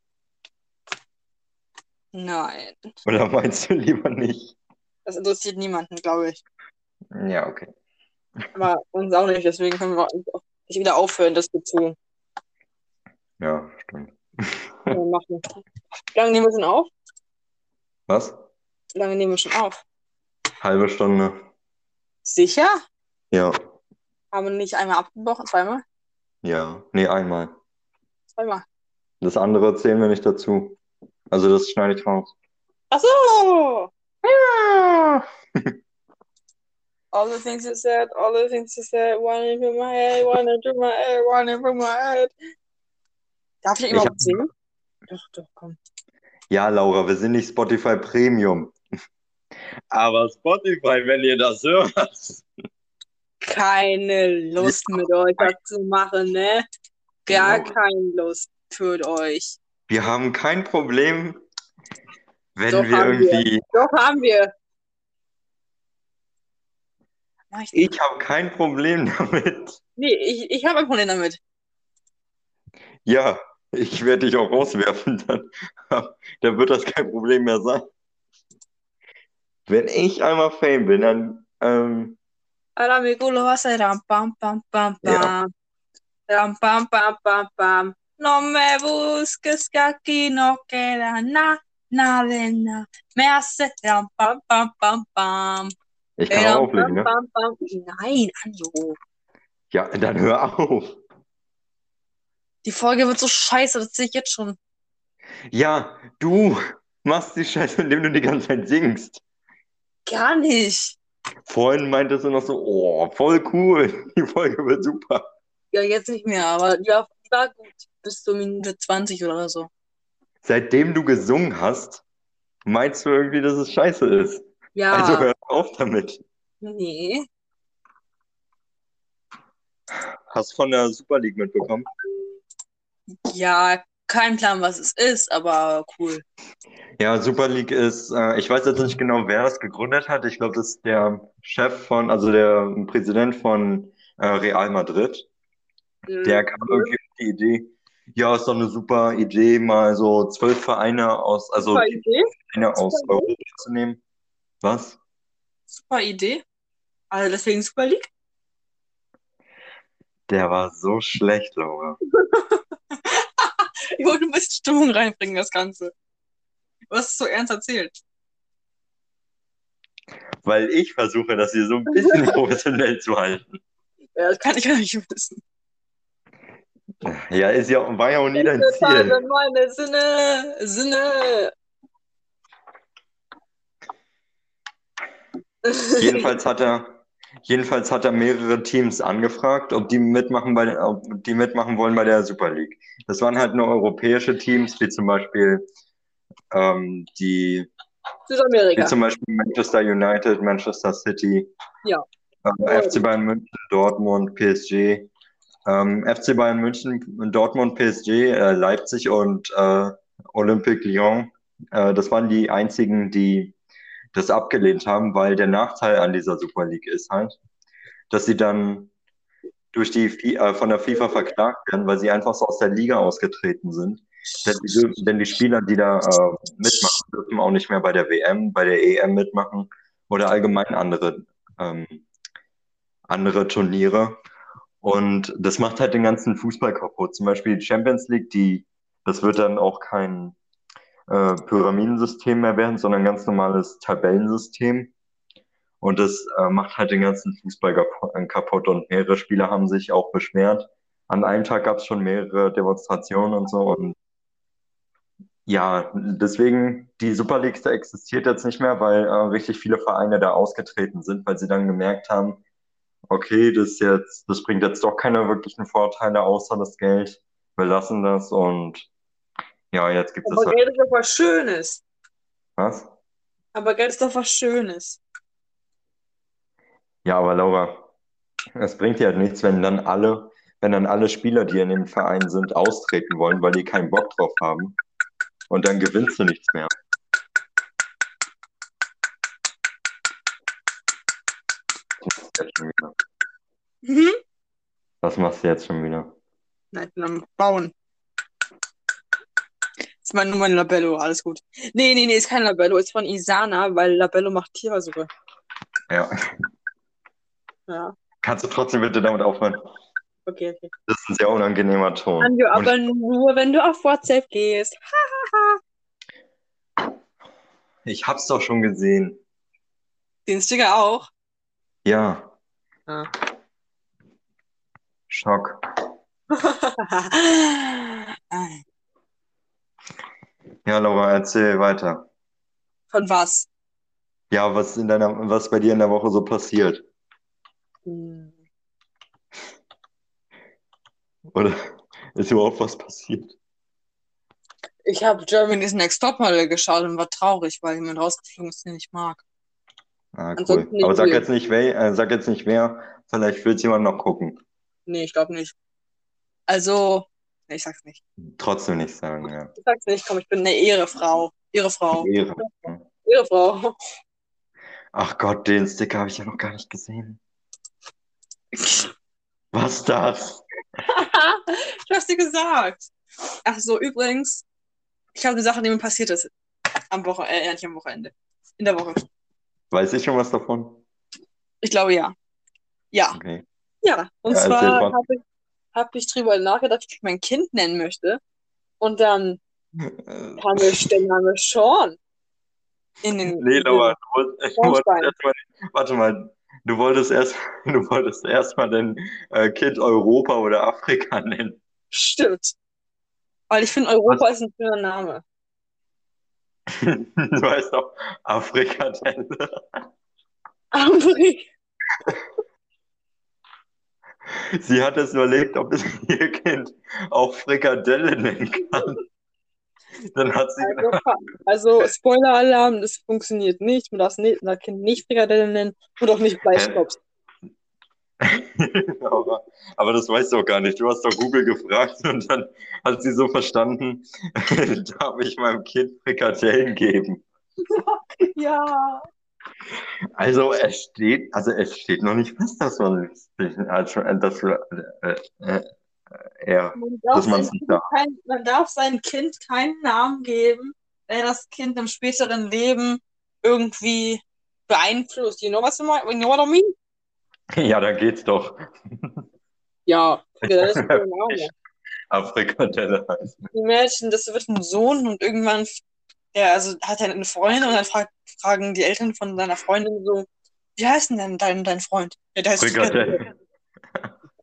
Nein, Oder meinst du lieber nicht? das interessiert niemanden, glaube ich. Ja, okay. Aber uns auch nicht, deswegen können wir auch nicht wieder aufhören, das zu tun. Ja, stimmt. Ja, machen. Wie lange nehmen wir schon auf? Was? Wie lange nehmen wir schon auf? Halbe Stunde. Sicher? Ja, Haben wir nicht einmal abgebrochen? Zweimal? ja. Nee, einmal. Zweimal. Das andere zählen wir nicht dazu. Also das schneide ich raus. Ach so! All the things you said, all the things you said, one in my head, one in my head, one in my head. Darf ich Ich überhaupt hab- singen? Doch, doch, komm. Ja, Laura, wir sind nicht Spotify Premium. Aber Spotify, wenn ihr das hört. Keine Lust mit euch das zu machen, ne? Gar Ja. keine Lust für euch. Wir haben kein Problem, wenn Doch, wir haben wir. irgendwie. Doch, haben wir. Ich. Ich habe kein Problem damit. Nee, ich, ich habe ein Problem damit. Ja, ich werde dich auch rauswerfen, dann, dann wird das kein Problem mehr sein. Wenn ich einmal Fame bin, dann ähm, Ahora mi culo va a ser ram, pam, pam, pam, Ja. pam. Ram, pam, pam, pam, pam. No me busques que aquí no queda na, nada de na. Me hace ram, pam, pam, pam, pam. ich kann Ram, auflegen, ne? pam, pam, pam. Nein, Anjo. Ja, dann hör auf. Die Folge wird so scheiße, das sehe ich jetzt schon. Ja, du machst die Scheiße, indem du die ganze Zeit singst. Gar nicht. Vorhin meintest du noch so, oh, voll cool, die Folge wird super. Ja, jetzt nicht mehr, aber die war, die war gut. Bis zur Minute 20 oder so. Seitdem du gesungen hast, meinst du irgendwie, dass es scheiße ist. Ja, Also hör auf damit. nee. Hast von der Super League mitbekommen? Ja, kein Plan, was es ist, aber cool. Ja, Super League ist, äh, ich weiß jetzt nicht genau, wer das gegründet hat. Ich glaube, das ist der Chef von, also der Präsident von äh, Real Madrid. Der kam irgendwie auf die Idee, ja, ist doch eine super Idee, mal so zwölf Vereine aus, also Idee. Vereine aus Super Europa zu nehmen. Was? Super Idee. Also deswegen Super League. Der war so schlecht, Laura. Ich wollte ein bisschen Stimmung reinbringen, das Ganze. Du hast es so ernst erzählt. Weil ich versuche, das hier so ein bisschen professionell zu halten. Ja, das kann ich ja nicht wissen. Ja, ist ja, war ja auch nie dein Ziel. meine Sinne, Sinne. Jedenfalls hat er, jedenfalls hat er mehrere Teams angefragt, ob die mitmachen bei, ob die mitmachen wollen bei der Super League. Das waren halt nur europäische Teams, wie zum Beispiel ähm, die, Südamerika. wie zum Beispiel Manchester United, Manchester City, Ja. ähm, FC Bayern München, Dortmund, PSG, ähm, FC Bayern München, Dortmund, PSG, äh, Leipzig und äh, Olympique Lyon. Äh, das waren die einzigen, die das abgelehnt haben, weil der Nachteil an dieser Super League ist halt, dass sie dann durch die äh, von der FIFA verklagt werden, weil sie einfach so aus der Liga ausgetreten sind. Denn die, denn die Spieler, die da äh, mitmachen, dürfen auch nicht mehr bei der WM, bei der EM mitmachen oder allgemein andere, ähm, andere Turniere. Und das macht halt den ganzen Fußball kaputt. Zum Beispiel die Champions League, die, das wird dann auch kein äh, Pyramidensystem mehr werden, sondern ein ganz normales Tabellensystem. Und das äh, macht halt den ganzen Fußball äh, kaputt. Und mehrere Spieler haben sich auch beschwert. An einem Tag gab es schon mehrere Demonstrationen und so. Und ja, deswegen, die Super League existiert jetzt nicht mehr, weil äh, richtig viele Vereine da ausgetreten sind, weil sie dann gemerkt haben, okay, das jetzt, das bringt jetzt doch keine wirklichen Vorteile außer das Geld. Wir lassen das und ja, jetzt gibt es Aber halt Geld ist doch was Schönes. was. Aber Geld ist doch was Schönes. Ja, aber Laura, es bringt dir halt nichts, wenn dann alle, wenn dann alle Spieler, die in dem Verein sind, austreten wollen, weil die keinen Bock drauf haben. Und dann gewinnst du nichts mehr. Mhm. Was machst du jetzt schon wieder? Nein, ich bin am Bauen. Das ist mein, nur mein Labello, alles gut. Nee, nee, nee, ist kein Labello, ist von Isana, weil Labello macht Tierversuche. Ja. Ja, Kannst du trotzdem bitte damit aufhören? okay, okay. Das ist ein sehr unangenehmer Ton. Anjo, Und aber nur, wenn du auf WhatsApp gehst. ich hab's doch schon gesehen. Den Sticker auch. Ja, Ja. Schock. Ja, Laura, erzähl weiter. Von was? Ja, was in deiner, was bei dir in der Woche so passiert? Hm. Oder ist überhaupt was passiert? Ich habe Germany's Next Topmodel geschaut und war traurig, weil jemand rausgeflogen ist, den ich mag. Ah, cool. Aber sag jetzt nicht wer, äh, sag jetzt nicht wer, vielleicht will es jemand noch gucken. Nee, ich glaube nicht. Also, ich sag's nicht. Trotzdem nicht sagen, ja. Ich sag's nicht, komm, ich bin eine Ehrefrau. Ehrefrau. Ehre. Ehrefrau. Ach Gott, den Sticker habe ich ja noch gar nicht gesehen. Was das? ich hab's dir gesagt. Ach so, übrigens, ich habe eine Sache, die mir passiert ist. Am Wochenende, äh, nicht am Wochenende. In der Woche. Weiß ich schon was davon? Ich glaube ja. Ja. Okay. Ja. Und Ja, zwar habe ich, hab ich drüber nachgedacht, wie ich mein Kind nennen möchte. Und dann Äh, kam mir der Name Sean in den Nee, Laura, du wolltest, du wolltest Schornstein. erstmal, warte mal, du wolltest erst, du wolltest erstmal dein äh, Kind Europa oder Afrika nennen. Stimmt. Weil ich finde, Europa ist ein schöner Name. Du heißt doch Afrikadelle. Ambri. Sie hat es überlegt, ob es ihr Kind auch Frikadelle nennen kann. Dann hat sie Also, also Spoiler-Alarm, das funktioniert nicht. Man darf nicht, das Kind nicht Frikadelle nennen und auch nicht Fleischklops. aber, aber das weißt du auch gar nicht. Du hast doch Google gefragt und dann hat sie so verstanden, darf ich meinem Kind Frikadellen geben. Ja. Also es steht, also es steht noch nicht fest, dass man also, dass wir, äh, äh, äh, ja, Man dass darf, kind darf. kein, man darf seinem Kind keinen Namen geben, der das Kind im späteren Leben irgendwie beeinflusst. You know what I mean? You know what I mean? Ja, da geht's doch. Ja, Frikadelle ist. Afrikadelle heißt. Imagine, das wird ein Sohn und irgendwann, ja, also hat er eine Freundin und dann frag, fragen die Eltern von seiner Freundin so, wie heißt denn dein, dein, dein Freund? Ja, der heißt Frikadelle.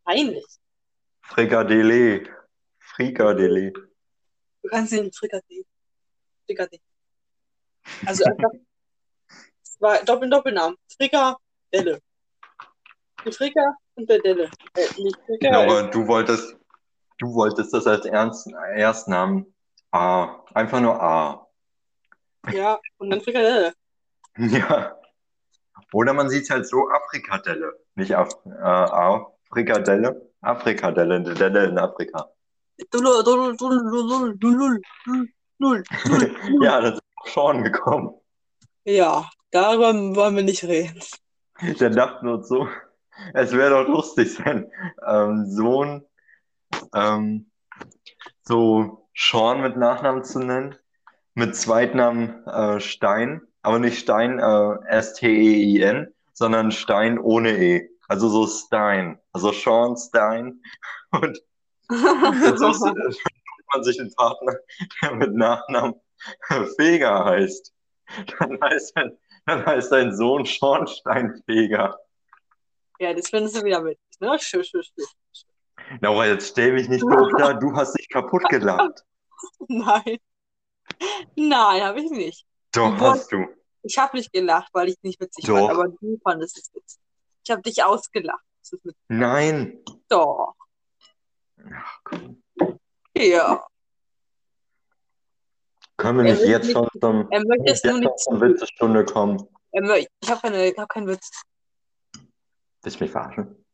Peinlich. Frikadelle. Frikadelle. Du kannst ihn Frikadelle. Frikadelle. Also einfach Zwei Doppel Doppelnamen. Frikadelle. Die Frika und der Delle. Äh, nicht Frika, Ja, äh, aber du wolltest, du wolltest das als Ernst, Erstnamen A. Einfach nur A. ja, und dann Frikadelle. Ja. Oder man sieht es halt so, Afrikadelle. Nicht Af äh, Afrikadelle, Afrikadelle, eine Delle in Afrika. Ja, da sind auch Sean gekommen. Ja, darüber wollen wir nicht reden. Der dachte nur so, es wäre doch lustig, sein ähm, Sohn ähm, so Sean mit Nachnamen zu nennen, mit Zweitnamen äh, Stein, aber nicht Stein äh, S-T-E-I-N, sondern Stein ohne E. Also so Stein. Also Sean Stein. Und dann sucht man sich einen Partner, der mit Nachnamen Feger heißt. Dann heißt, ein, dann heißt dein Sohn Schornsteinfeger. ja, das findest du wieder mit. Ne? Schön, schön, schön. Laura, jetzt stell mich nicht doof da, du hast dich kaputt gelacht. Nein. Nein, habe ich nicht. Doch, Du hast du. Ich habe nicht gelacht, weil ich nicht witzig Doch. fand, aber du fandest es witzig. Ich habe dich ausgelacht. Nein. Doch. Ach, komm. Ja. Können wir nicht jetzt nicht- schon zum, Er möchte jetzt nicht zur Witzestunde kommen? Ich habe keine, hab keinen Witz. Willst du mich verarschen?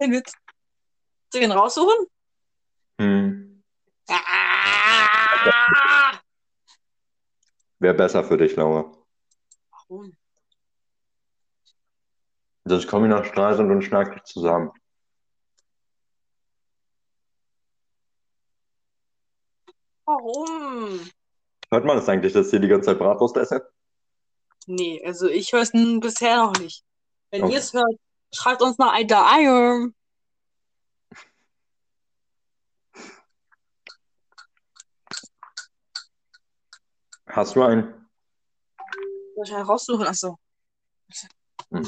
Kein Witz. Soll ich ihn raussuchen? Hm. Ah! Wäre besser für dich, Laura. Warum? Sonst komme ich nach Stralsund und schnack dich zusammen. Warum? Hört man das eigentlich, dass ich hier die ganze Zeit Bratwurst esse? Nee, also ich höre es bisher noch nicht. Wenn Okay. ihr es hört, schreibt uns mal Alter Eier. Hast du einen? Soll ich einen raussuchen? Achso. Hm.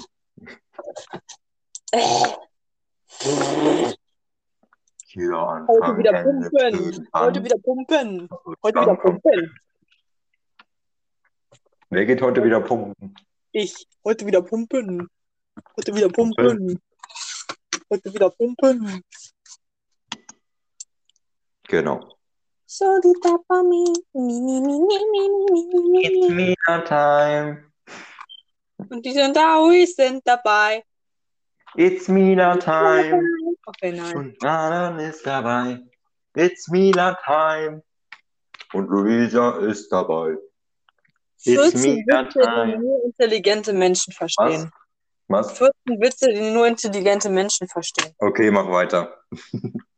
Äh, Hier heute wieder pumpen. Heute wieder pumpen. Heute wieder pumpen. Wer geht heute wieder pumpen? Ich. Heute wieder pumpen. Heute wieder pumpen. Heute wieder pumpen. Genau. So die mi. Mi, mi, mi, mi, mi, mi, mi, It's. Mina time. Und die sind da, wir sind dabei. It's Mina time. Okay, nein. Und Nanan ist dabei. It's Mina time. Und Luisa ist dabei. It's 14 Mina Witze, die time. nur intelligente Menschen verstehen. Was? 14 Witze, die nur intelligente Menschen verstehen. Okay, mach weiter.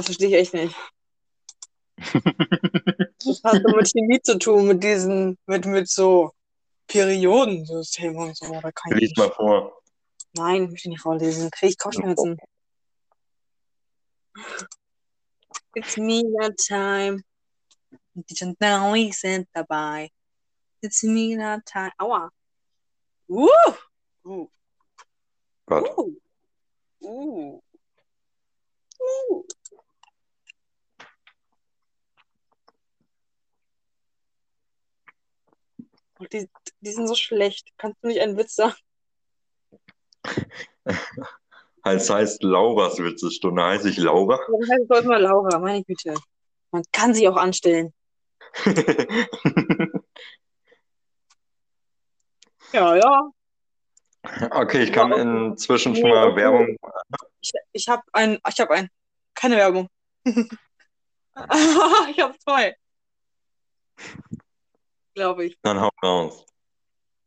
Das verstehe ich echt nicht. Das hat so mit Chemie zu tun, mit diesen, mit, mit so Periodensystemen und so. Da kann ich Lies nicht. mal vor. Nein, ich möchte nicht vorlesen. Kriege ich Kopfschmerzen. It's Mina time. Die wir sind dabei. It's Mina time. Aua. Uh. Uh. Gott. Uh. Uh. Uh. Und die, die sind so schlecht. Kannst du nicht einen Witz sagen? Es heißt Lauras Witzestunde. Heiße ich Laura? Dann heißt es heute mal Laura, meine Güte. Man kann sie auch anstellen. Ja, ja. okay, ich kann Ja, inzwischen schon mal. Werbung. Ich, ich habe ein, ich habe ein. Keine Werbung. ich habe zwei. Glaube ich. Dann hau raus.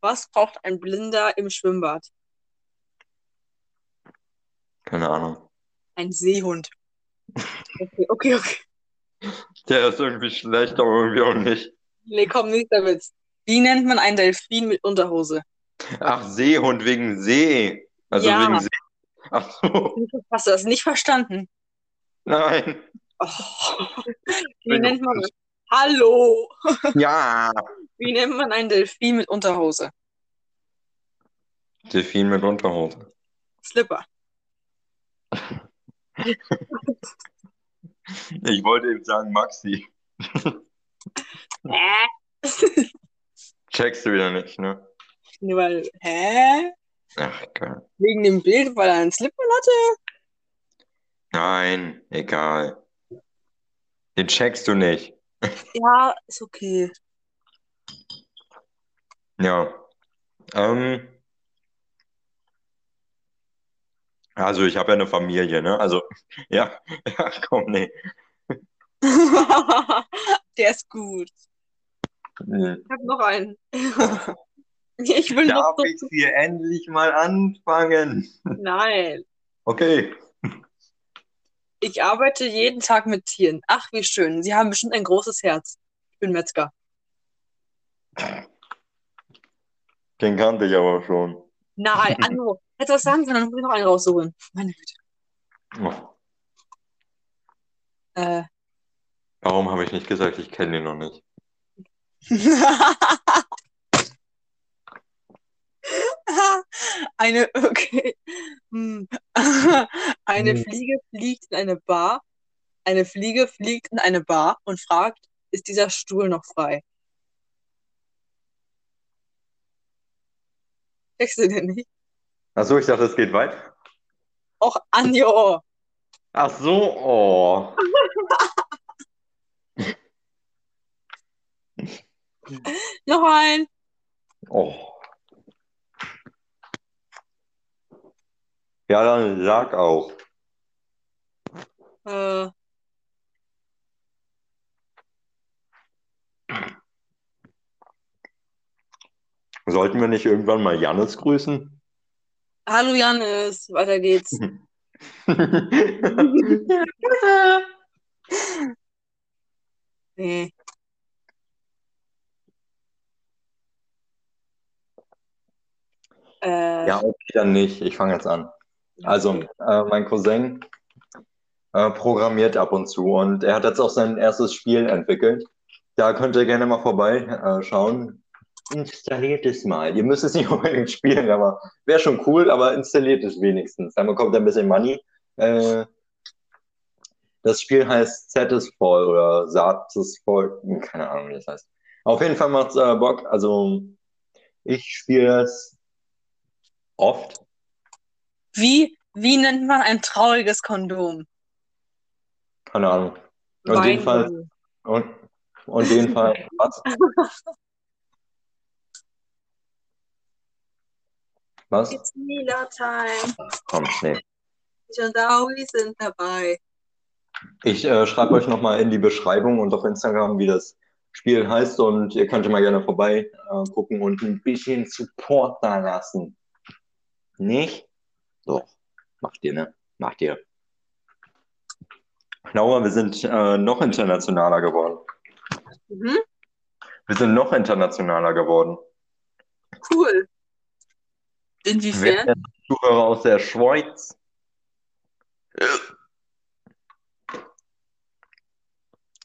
Was braucht ein Blinder im Schwimmbad? Keine Ahnung. Ein Seehund. Okay, okay, okay. Der ist irgendwie schlecht, aber irgendwie auch nicht. Nee, komm, nächster Witz. Wie nennt man einen Delfin mit Unterhose? Ach, Seehund wegen See. Also Ja. wegen See. Ach so. Hast du das nicht verstanden? Nein. Oh. Wie nennt man Hallo! Ja. Wie nennt man einen Delfin mit Unterhose? Delfin mit Unterhose. Slipper. Ich wollte eben sagen Maxi. Hä? Checkst du wieder nicht, ne? Nee, weil, hä? Ach, geil. Wegen dem Bild, weil er einen Slip hatte? Nein, egal. Den checkst du nicht. Ja, ist okay. Ja. Ähm, also ich habe ja eine Familie, ne? Also, ja, ja, komm, nee. Der ist gut. Hm. Ich habe noch einen. Ich will noch Darf ich hier endlich mal anfangen? Nein. Okay. Ich arbeite jeden Tag mit Tieren. Ach, wie schön. Sie haben bestimmt ein großes Herz. Ich bin Metzger. Den kannte ich aber schon. Nein, Anno. Hättest du was sagen können, dann muss ich noch einen raussuchen. Meine Güte. Oh, Äh. warum habe ich nicht gesagt, ich kenne den noch nicht? Eine, okay. Hm. Eine Hm. Fliege fliegt in eine Bar. Eine Fliege fliegt in eine Bar und fragt, ist dieser Stuhl noch frei? Checkst du den nicht? Achso, ich dachte, es geht weiter. Och, Anjo. Ach so, oh. Noch ein. Oh. Ja, dann sag auch. Äh, Sollten wir nicht irgendwann mal Jannis grüßen? hallo Janis, weiter geht's. Nee. Äh, Ja, okay, dann nicht. Ich fange jetzt an. Also, äh, mein Cousin äh, programmiert ab und zu und er hat jetzt auch sein erstes Spiel entwickelt. Da könnt ihr gerne mal vorbei äh. Installiert es mal. Ihr müsst es nicht unbedingt spielen, aber wäre schon cool, aber installiert es wenigstens. Dann bekommt ihr ein bisschen Money. Äh, das Spiel heißt Satisfall oder Satisfall, hm, keine Ahnung, wie das heißt. Auf jeden Fall macht's äh, Bock. Also, ich spiele es oft. Wie, wie nennt man ein trauriges Kondom? Keine Ahnung. Und jedenfalls, und, und jedenfalls, was? Was? It's Mila Time. Komm, nee. Ich und Aui sind dabei. Ich äh, schreibe euch nochmal in die Beschreibung und auf Instagram, wie das Spiel heißt und ihr könnt mal gerne vorbei äh, gucken und ein bisschen Support da lassen. Nicht? Doch. Macht ihr, ne? Macht ihr. Laura, wir sind äh, noch internationaler geworden. Mhm. Wir sind noch internationaler geworden. Cool. Inwiefern? ist Zuhörer aus der Schweiz?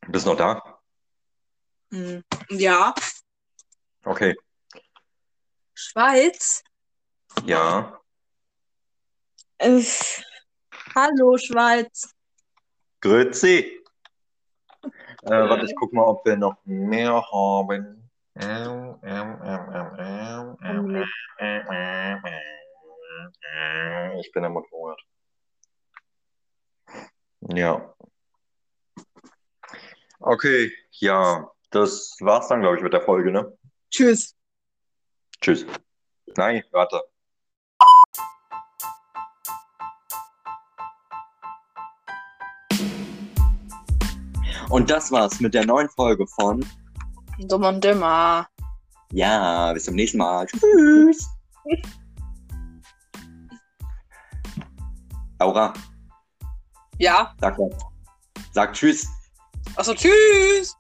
Bist noch da? Hm. Ja. Okay. Schweiz. Ja. Äh, hallo, Schweiz. Grüezi. Äh, warte, ich guck mal, ob wir noch mehr haben. Ich bin der Motorrad. Ja. Okay, ja, das war's dann, glaube ich, mit der Folge, ne? Tschüss. Tschüss. Nein, warte. Und das war's mit der neuen Folge von Dumm und dümmer. Ja, bis zum nächsten Mal. Tschüss. Laura, Ja. sag. Sag Tschüss. Achso, tschüss.